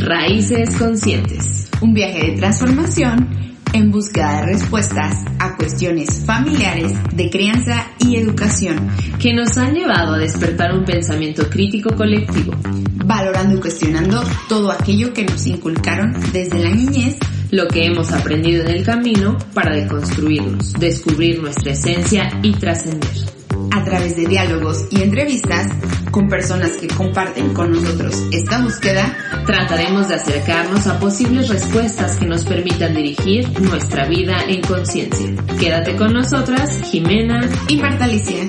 Raíces Conscientes. Un viaje de transformación en búsqueda de respuestas a cuestiones familiares de crianza y educación que nos han llevado a despertar un pensamiento crítico colectivo, valorando y cuestionando todo aquello que nos inculcaron desde la niñez, lo que hemos aprendido en el camino para deconstruirnos, descubrir nuestra esencia y trascender. A través de diálogos y entrevistas con personas que comparten con nosotros esta búsqueda, trataremos de acercarnos a posibles respuestas que nos permitan dirigir nuestra vida en conciencia. Quédate con nosotras, Jimena y Marta Alicia.